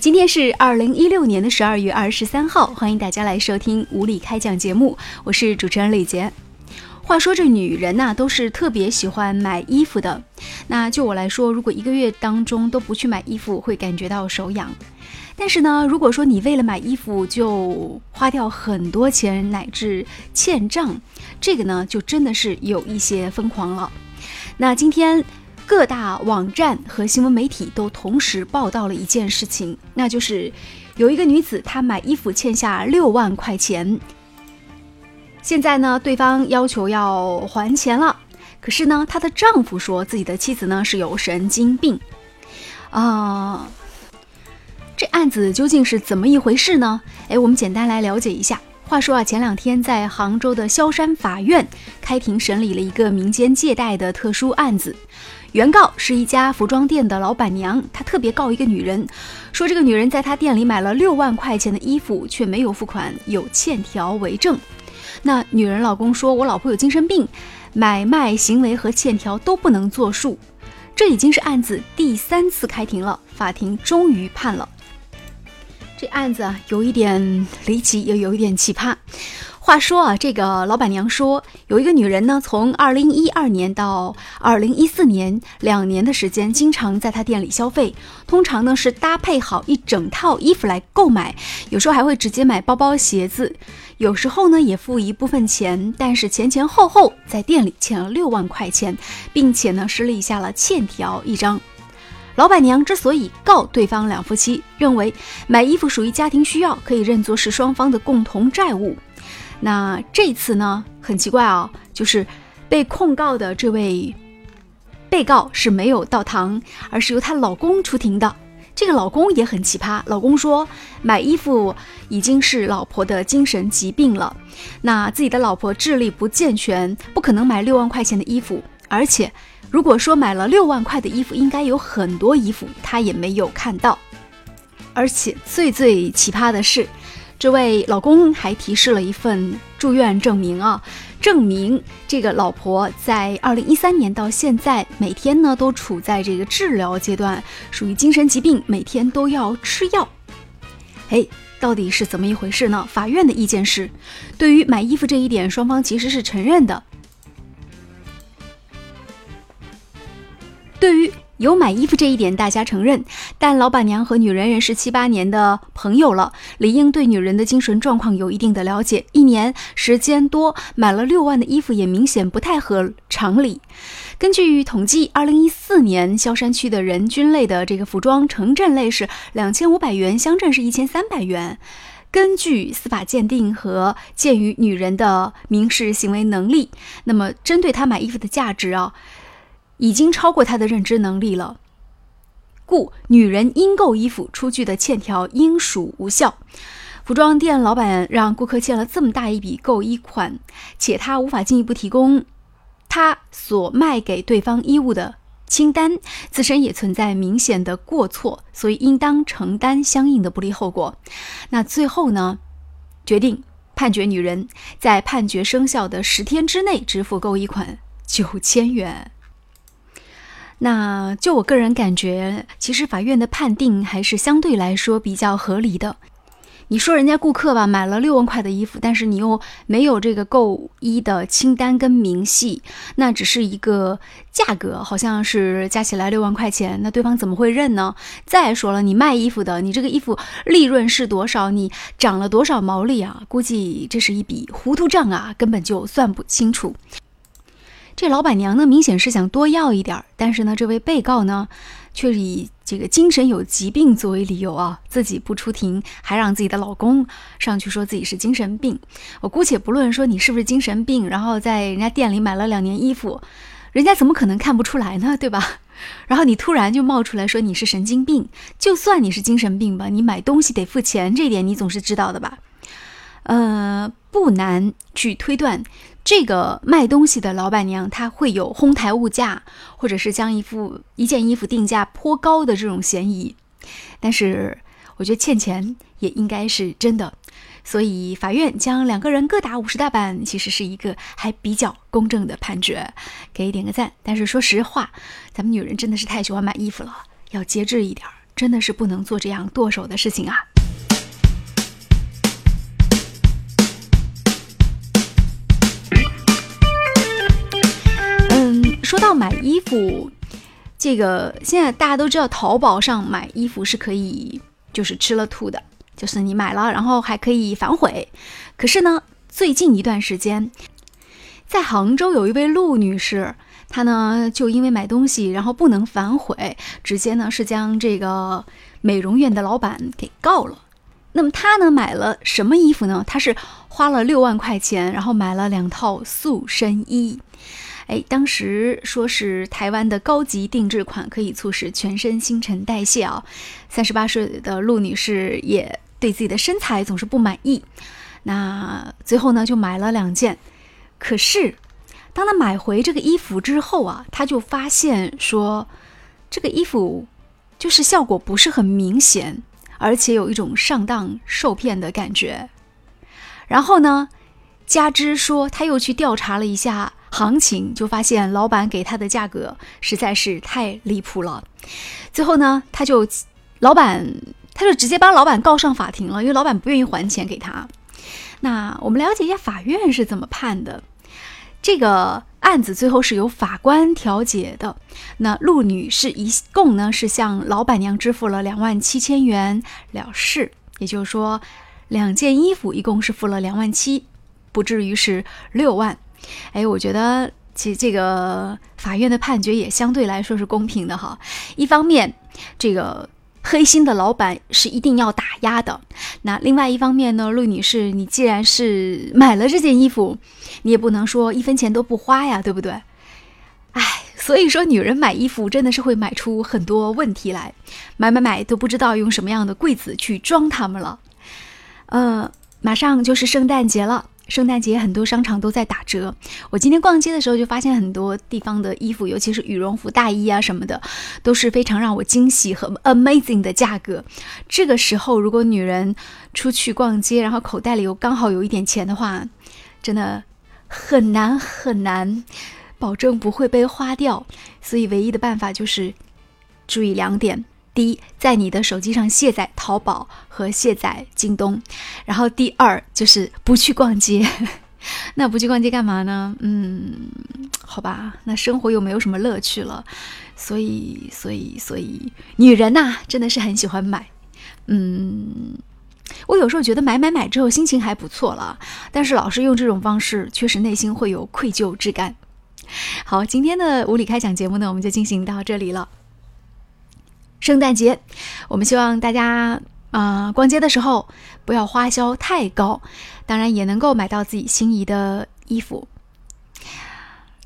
今天是二零一六年的十二月二十三号，欢迎大家来收听无理开讲节目，我是主持人李杰。话说这女人呐，都是特别喜欢买衣服的。那就我来说，如果一个月当中都不去买衣服，会感觉到手痒。但是呢，如果说你为了买衣服就花掉很多钱，乃至欠账，这个呢，就真的是有一些疯狂了。那今天。各大网站和新闻媒体都同时报道了一件事情，那就是有一个女子她买衣服欠下六万块钱，现在呢对方要求要还钱了，可是呢她的丈夫说自己的妻子呢是有神经病，啊，这案子究竟是怎么一回事呢？哎，我们简单来了解一下。话说啊，前两天在杭州的萧山法院开庭审理了一个民间借贷的特殊案子。原告是一家服装店的老板娘，她特别告一个女人，说这个女人在她店里买了六万块钱的衣服，却没有付款，有欠条为证。那女人老公说：“我老婆有精神病，买卖行为和欠条都不能作数。”这已经是案子第三次开庭了，法庭终于判了。这案子啊，有一点离奇，也有一点奇葩。话说啊，这个老板娘说，有一个女人呢，从二零一二年到二零一四年两年的时间，经常在她店里消费。通常呢是搭配好一整套衣服来购买，有时候还会直接买包包、鞋子，有时候呢也付一部分钱，但是前前后后在店里欠了六万块钱，并且呢是立下了欠条一张。老板娘之所以告对方两夫妻，认为买衣服属于家庭需要，可以认作是双方的共同债务。那这次呢，很奇怪啊，就是被控告的这位被告是没有到堂，而是由她老公出庭的。这个老公也很奇葩，老公说买衣服已经是老婆的精神疾病了，那自己的老婆智力不健全，不可能买六万块钱的衣服，而且如果说买了六万块的衣服，应该有很多衣服他也没有看到，而且最最奇葩的是。这位老公还提示了一份住院证明啊，证明这个老婆在二零一三年到现在每天呢都处在这个治疗阶段，属于精神疾病，每天都要吃药。哎，到底是怎么一回事呢？法院的意见是，对于买衣服这一点，双方其实是承认的。对于。有买衣服这一点，大家承认，但老板娘和女人认识七八年的朋友了，理应对女人的精神状况有一定的了解。一年时间多，买了六万的衣服也明显不太合常理。根据统计，二零一四年萧山区的人均类的这个服装城镇类是两千五百元，乡镇是一千三百元。根据司法鉴定和鉴于女人的民事行为能力，那么针对她买衣服的价值啊。已经超过他的认知能力了，故女人因购衣服出具的欠条应属无效。服装店老板让顾客欠了这么大一笔购衣款，且他无法进一步提供他所卖给对方衣物的清单，自身也存在明显的过错，所以应当承担相应的不利后果。那最后呢，决定判决女人在判决生效的十天之内支付购衣款九千元。那就我个人感觉，其实法院的判定还是相对来说比较合理的。你说人家顾客吧，买了六万块的衣服，但是你又没有这个购衣的清单跟明细，那只是一个价格，好像是加起来六万块钱，那对方怎么会认呢？再说了，你卖衣服的，你这个衣服利润是多少？你涨了多少毛利啊？估计这是一笔糊涂账啊，根本就算不清楚。这老板娘呢，明显是想多要一点儿，但是呢，这位被告呢，却以这个精神有疾病作为理由啊，自己不出庭，还让自己的老公上去说自己是精神病。我姑且不论说你是不是精神病，然后在人家店里买了两年衣服，人家怎么可能看不出来呢？对吧？然后你突然就冒出来说你是神经病，就算你是精神病吧，你买东西得付钱，这点你总是知道的吧？呃，不难去推断。这个卖东西的老板娘，她会有哄抬物价，或者是将一副一件衣服定价颇高的这种嫌疑。但是，我觉得欠钱也应该是真的，所以法院将两个人各打五十大板，其实是一个还比较公正的判决，给点个赞。但是说实话，咱们女人真的是太喜欢买衣服了，要节制一点，真的是不能做这样剁手的事情啊。说到买衣服，这个现在大家都知道，淘宝上买衣服是可以，就是吃了吐的，就是你买了，然后还可以反悔。可是呢，最近一段时间，在杭州有一位陆女士。她呢，就因为买东西，然后不能反悔，直接呢是将这个美容院的老板给告了。那么他呢买了什么衣服呢？他是花了六万块钱，然后买了两套塑身衣。哎，当时说是台湾的高级定制款，可以促使全身新陈代谢啊。三十八岁的陆女士也对自己的身材总是不满意，那最后呢就买了两件，可是。当他买回这个衣服之后啊，他就发现说，这个衣服就是效果不是很明显，而且有一种上当受骗的感觉。然后呢，加之说他又去调查了一下行情，就发现老板给他的价格实在是太离谱了。最后呢，他就老板他就直接把老板告上法庭了，因为老板不愿意还钱给他。那我们了解一下法院是怎么判的。这个案子最后是由法官调解的。那陆女士一共呢是向老板娘支付了两万七千元了事，也就是说，两件衣服一共是付了两万七，不至于是六万。哎，我觉得其实这个法院的判决也相对来说是公平的哈。一方面，这个。黑心的老板是一定要打压的。那另外一方面呢，陆女士，你既然是买了这件衣服，你也不能说一分钱都不花呀，对不对？哎，所以说女人买衣服真的是会买出很多问题来，买买买都不知道用什么样的柜子去装它们了。呃，马上就是圣诞节了。圣诞节很多商场都在打折，我今天逛街的时候就发现很多地方的衣服，尤其是羽绒服、大衣啊什么的，都是非常让我惊喜和 amazing 的价格。这个时候，如果女人出去逛街，然后口袋里又刚好有一点钱的话，真的很难很难保证不会被花掉。所以，唯一的办法就是注意两点。第一，在你的手机上卸载淘宝和卸载京东，然后第二就是不去逛街。那不去逛街干嘛呢？嗯，好吧，那生活又没有什么乐趣了。所以，所以，所以，女人呐，真的是很喜欢买。嗯，我有时候觉得买买买之后心情还不错了，但是老是用这种方式，确实内心会有愧疚之感。好，今天的无理开讲节目呢，我们就进行到这里了。圣诞节，我们希望大家啊，逛街的时候不要花销太高，当然也能够买到自己心仪的衣服。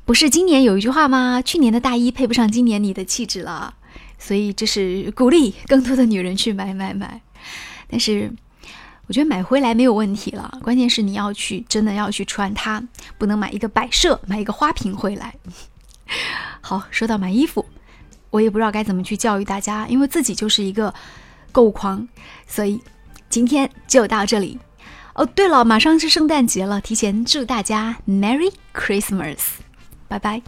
不是今年有一句话吗？去年的大衣配不上今年你的气质了，所以这是鼓励更多的女人去买买买。但是我觉得买回来没有问题了，关键是你要去真的要去穿它，不能买一个摆设，买一个花瓶回来。好，说到买衣服。我也不知道该怎么去教育大家，因为自己就是一个购物狂，所以今天就到这里。哦，对了，马上是圣诞节了，提前祝大家 Merry Christmas，拜拜。